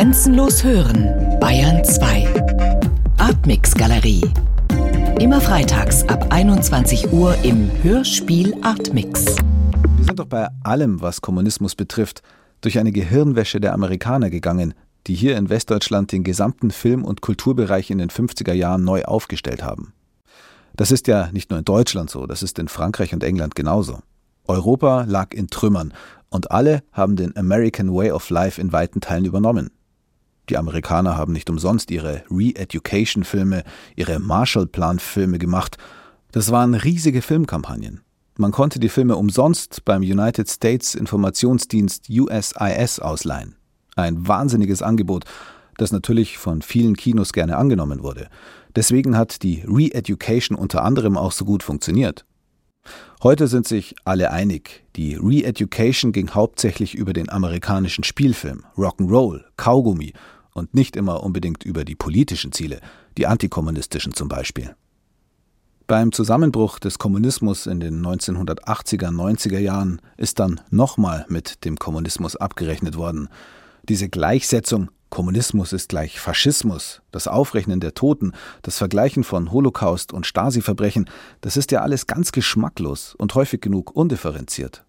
Grenzenlos hören, Bayern 2. Artmix Galerie. Immer freitags ab 21 Uhr im Hörspiel Artmix. Wir sind doch bei allem, was Kommunismus betrifft, durch eine Gehirnwäsche der Amerikaner gegangen, die hier in Westdeutschland den gesamten Film- und Kulturbereich in den 50er Jahren neu aufgestellt haben. Das ist ja nicht nur in Deutschland so, das ist in Frankreich und England genauso. Europa lag in Trümmern und alle haben den American Way of Life in weiten Teilen übernommen. Die Amerikaner haben nicht umsonst ihre Re-Education-Filme, ihre Marshall-Plan-Filme gemacht. Das waren riesige Filmkampagnen. Man konnte die Filme umsonst beim United States Informationsdienst USIS ausleihen. Ein wahnsinniges Angebot, das natürlich von vielen Kinos gerne angenommen wurde. Deswegen hat die Re-Education unter anderem auch so gut funktioniert. Heute sind sich alle einig, die Re-Education ging hauptsächlich über den amerikanischen Spielfilm, Rock'n'Roll, Kaugummi und nicht immer unbedingt über die politischen Ziele, die antikommunistischen zum Beispiel. Beim Zusammenbruch des Kommunismus in den 1980er, 90er Jahren ist dann nochmal mit dem Kommunismus abgerechnet worden. Diese Gleichsetzung Kommunismus ist gleich Faschismus, das Aufrechnen der Toten, das Vergleichen von Holocaust und Stasi-Verbrechen, das ist ja alles ganz geschmacklos und häufig genug undifferenziert.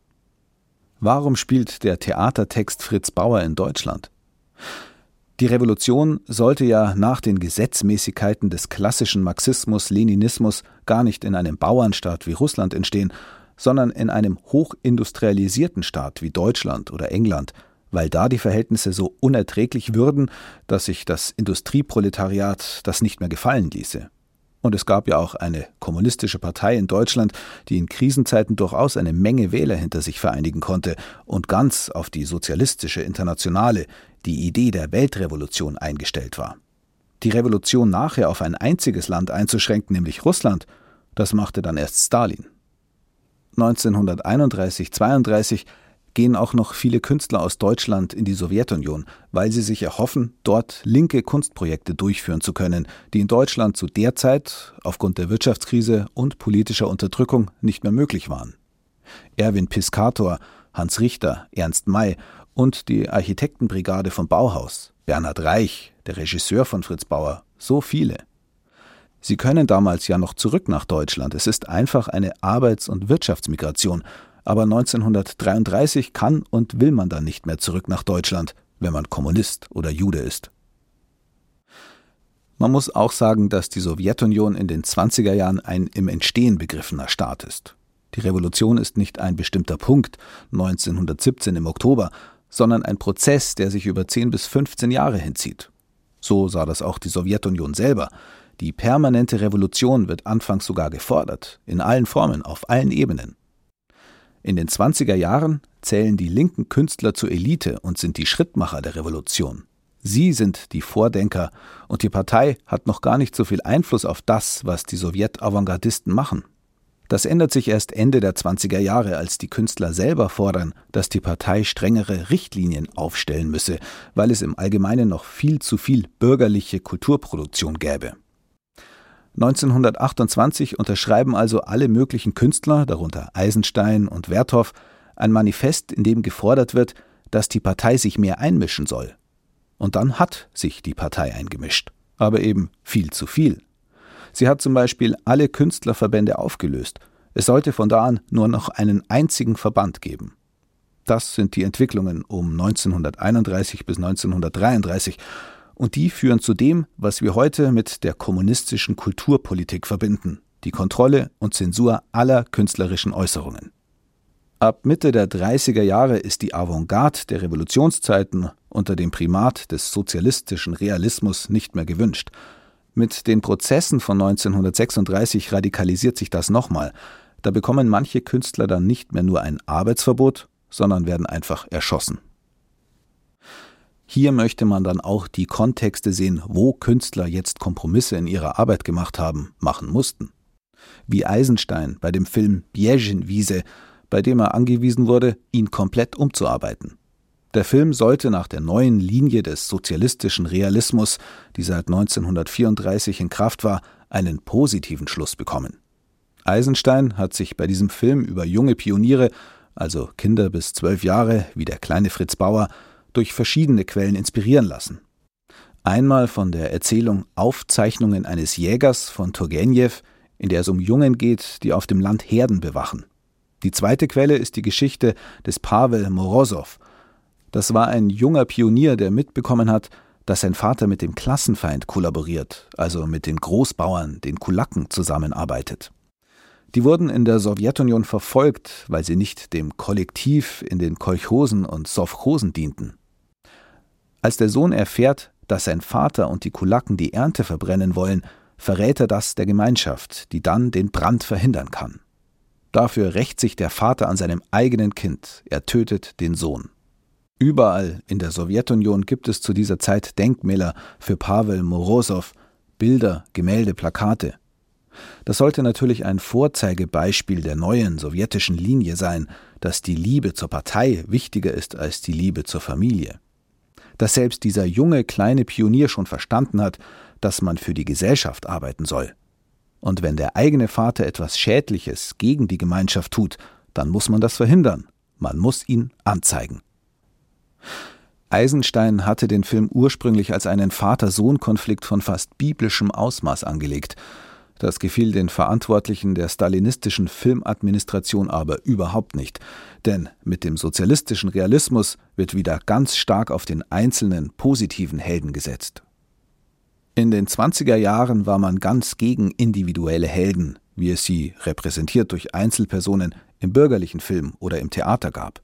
Warum spielt der Theatertext Fritz Bauer in Deutschland? Die Revolution sollte ja nach den Gesetzmäßigkeiten des klassischen Marxismus-Leninismus gar nicht in einem Bauernstaat wie Russland entstehen, sondern in einem hochindustrialisierten Staat wie Deutschland oder England, weil da die Verhältnisse so unerträglich würden, dass sich das Industrieproletariat das nicht mehr gefallen ließe. Und es gab ja auch eine kommunistische Partei in Deutschland, die in Krisenzeiten durchaus eine Menge Wähler hinter sich vereinigen konnte und ganz auf die sozialistische Internationale, die Idee der Weltrevolution eingestellt war. Die Revolution nachher auf ein einziges Land einzuschränken, nämlich Russland, das machte dann erst Stalin. 1931-32 gehen auch noch viele Künstler aus Deutschland in die Sowjetunion, weil sie sich erhoffen, dort linke Kunstprojekte durchführen zu können, die in Deutschland zu der Zeit aufgrund der Wirtschaftskrise und politischer Unterdrückung nicht mehr möglich waren. Erwin Piscator, Hans Richter, Ernst May und die Architektenbrigade vom Bauhaus, Bernhard Reich, der Regisseur von Fritz Bauer, so viele. Sie können damals ja noch zurück nach Deutschland. Es ist einfach eine Arbeits- und Wirtschaftsmigration, aber 1933 kann und will man dann nicht mehr zurück nach Deutschland, wenn man Kommunist oder Jude ist. Man muss auch sagen, dass die Sowjetunion in den 20er Jahren ein im Entstehen begriffener Staat ist. Die Revolution ist nicht ein bestimmter Punkt 1917 im Oktober, sondern ein Prozess, der sich über 10 bis 15 Jahre hinzieht. So sah das auch die Sowjetunion selber. Die permanente Revolution wird anfangs sogar gefordert, in allen Formen, auf allen Ebenen. In den 20er Jahren zählen die linken Künstler zur Elite und sind die Schrittmacher der Revolution. Sie sind die Vordenker und die Partei hat noch gar nicht so viel Einfluss auf das, was die Sowjet-Avantgardisten machen. Das ändert sich erst Ende der 20er Jahre, als die Künstler selber fordern, dass die Partei strengere Richtlinien aufstellen müsse, weil es im Allgemeinen noch viel zu viel bürgerliche Kulturproduktion gäbe. 1928 unterschreiben also alle möglichen Künstler, darunter Eisenstein und Werthoff, ein Manifest, in dem gefordert wird, dass die Partei sich mehr einmischen soll. Und dann hat sich die Partei eingemischt, aber eben viel zu viel. Sie hat zum Beispiel alle Künstlerverbände aufgelöst. Es sollte von da an nur noch einen einzigen Verband geben. Das sind die Entwicklungen um 1931 bis 1933 und die führen zu dem, was wir heute mit der kommunistischen Kulturpolitik verbinden, die Kontrolle und Zensur aller künstlerischen Äußerungen. Ab Mitte der 30er Jahre ist die Avantgarde der Revolutionszeiten unter dem Primat des sozialistischen Realismus nicht mehr gewünscht. Mit den Prozessen von 1936 radikalisiert sich das nochmal. Da bekommen manche Künstler dann nicht mehr nur ein Arbeitsverbot, sondern werden einfach erschossen. Hier möchte man dann auch die Kontexte sehen, wo Künstler jetzt Kompromisse in ihrer Arbeit gemacht haben, machen mussten. Wie Eisenstein bei dem Film Bjezin-Wiese, bei dem er angewiesen wurde, ihn komplett umzuarbeiten. Der Film sollte nach der neuen Linie des sozialistischen Realismus, die seit 1934 in Kraft war, einen positiven Schluss bekommen. Eisenstein hat sich bei diesem Film über junge Pioniere, also Kinder bis zwölf Jahre, wie der kleine Fritz Bauer, durch verschiedene Quellen inspirieren lassen. Einmal von der Erzählung Aufzeichnungen eines Jägers von Turgenev, in der es um Jungen geht, die auf dem Land Herden bewachen. Die zweite Quelle ist die Geschichte des Pavel Morosow. Das war ein junger Pionier, der mitbekommen hat, dass sein Vater mit dem Klassenfeind kollaboriert, also mit den Großbauern, den Kulaken, zusammenarbeitet. Die wurden in der Sowjetunion verfolgt, weil sie nicht dem Kollektiv in den Kolchosen und Sowchosen dienten. Als der Sohn erfährt, dass sein Vater und die Kulaken die Ernte verbrennen wollen, verrät er das der Gemeinschaft, die dann den Brand verhindern kann. Dafür rächt sich der Vater an seinem eigenen Kind, er tötet den Sohn. Überall in der Sowjetunion gibt es zu dieser Zeit Denkmäler für Pavel Morosow, Bilder, Gemälde, Plakate. Das sollte natürlich ein Vorzeigebeispiel der neuen sowjetischen Linie sein, dass die Liebe zur Partei wichtiger ist als die Liebe zur Familie. Dass selbst dieser junge kleine Pionier schon verstanden hat, dass man für die Gesellschaft arbeiten soll. Und wenn der eigene Vater etwas Schädliches gegen die Gemeinschaft tut, dann muss man das verhindern. Man muss ihn anzeigen. Eisenstein hatte den Film ursprünglich als einen Vater-Sohn-Konflikt von fast biblischem Ausmaß angelegt. Das gefiel den Verantwortlichen der stalinistischen Filmadministration aber überhaupt nicht, denn mit dem sozialistischen Realismus wird wieder ganz stark auf den einzelnen positiven Helden gesetzt. In den 20er Jahren war man ganz gegen individuelle Helden, wie es sie, repräsentiert durch Einzelpersonen, im bürgerlichen Film oder im Theater gab.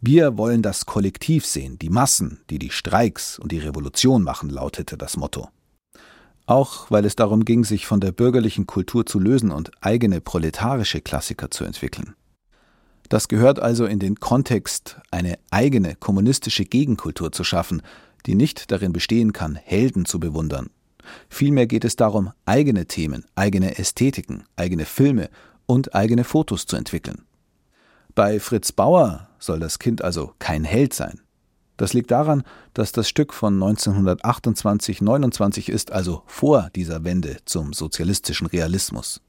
Wir wollen das Kollektiv sehen, die Massen, die die Streiks und die Revolution machen, lautete das Motto. Auch weil es darum ging, sich von der bürgerlichen Kultur zu lösen und eigene proletarische Klassiker zu entwickeln. Das gehört also in den Kontext, eine eigene kommunistische Gegenkultur zu schaffen, die nicht darin bestehen kann, Helden zu bewundern. Vielmehr geht es darum, eigene Themen, eigene Ästhetiken, eigene Filme und eigene Fotos zu entwickeln. Bei Fritz Bauer soll das Kind also kein Held sein. Das liegt daran, dass das Stück von 1928-29 ist, also vor dieser Wende zum sozialistischen Realismus.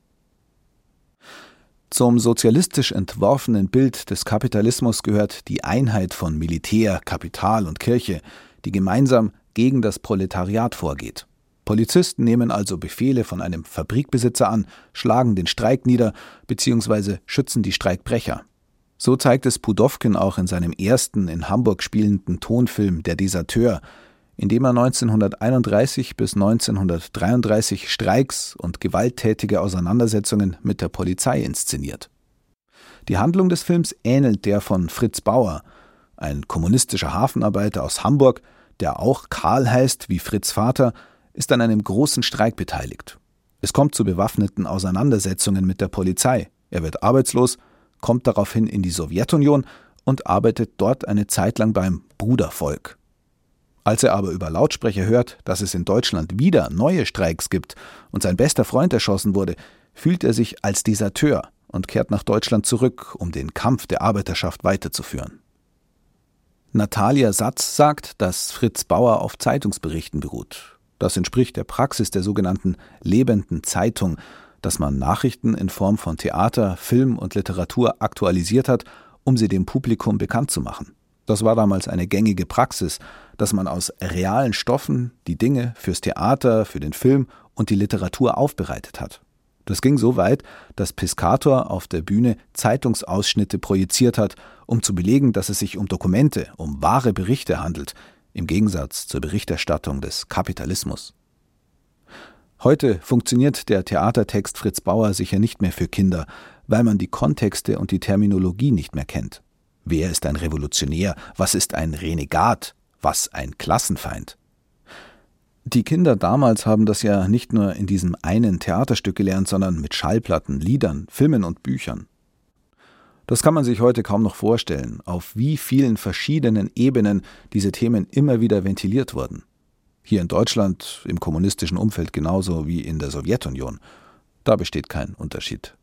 Zum sozialistisch entworfenen Bild des Kapitalismus gehört die Einheit von Militär, Kapital und Kirche, die gemeinsam gegen das Proletariat vorgeht. Polizisten nehmen also Befehle von einem Fabrikbesitzer an, schlagen den Streik nieder bzw. schützen die Streikbrecher. So zeigt es Pudowkin auch in seinem ersten in Hamburg spielenden Tonfilm Der Deserteur, in dem er 1931 bis 1933 Streiks und gewalttätige Auseinandersetzungen mit der Polizei inszeniert. Die Handlung des Films ähnelt der von Fritz Bauer, ein kommunistischer Hafenarbeiter aus Hamburg, der auch Karl heißt wie Fritz Vater, ist an einem großen Streik beteiligt. Es kommt zu bewaffneten Auseinandersetzungen mit der Polizei. Er wird arbeitslos kommt daraufhin in die Sowjetunion und arbeitet dort eine Zeit lang beim Brudervolk. Als er aber über Lautsprecher hört, dass es in Deutschland wieder neue Streiks gibt und sein bester Freund erschossen wurde, fühlt er sich als Deserteur und kehrt nach Deutschland zurück, um den Kampf der Arbeiterschaft weiterzuführen. Natalia Satz sagt, dass Fritz Bauer auf Zeitungsberichten beruht. Das entspricht der Praxis der sogenannten lebenden Zeitung, dass man Nachrichten in Form von Theater, Film und Literatur aktualisiert hat, um sie dem Publikum bekannt zu machen. Das war damals eine gängige Praxis, dass man aus realen Stoffen die Dinge fürs Theater, für den Film und die Literatur aufbereitet hat. Das ging so weit, dass Piscator auf der Bühne Zeitungsausschnitte projiziert hat, um zu belegen, dass es sich um Dokumente, um wahre Berichte handelt, im Gegensatz zur Berichterstattung des Kapitalismus. Heute funktioniert der Theatertext Fritz Bauer sicher nicht mehr für Kinder, weil man die Kontexte und die Terminologie nicht mehr kennt. Wer ist ein Revolutionär? Was ist ein Renegat? Was ein Klassenfeind? Die Kinder damals haben das ja nicht nur in diesem einen Theaterstück gelernt, sondern mit Schallplatten, Liedern, Filmen und Büchern. Das kann man sich heute kaum noch vorstellen, auf wie vielen verschiedenen Ebenen diese Themen immer wieder ventiliert wurden. Hier in Deutschland, im kommunistischen Umfeld genauso wie in der Sowjetunion. Da besteht kein Unterschied.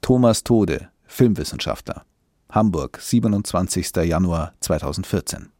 Thomas Tode, Filmwissenschaftler. Hamburg, 27. Januar 2014.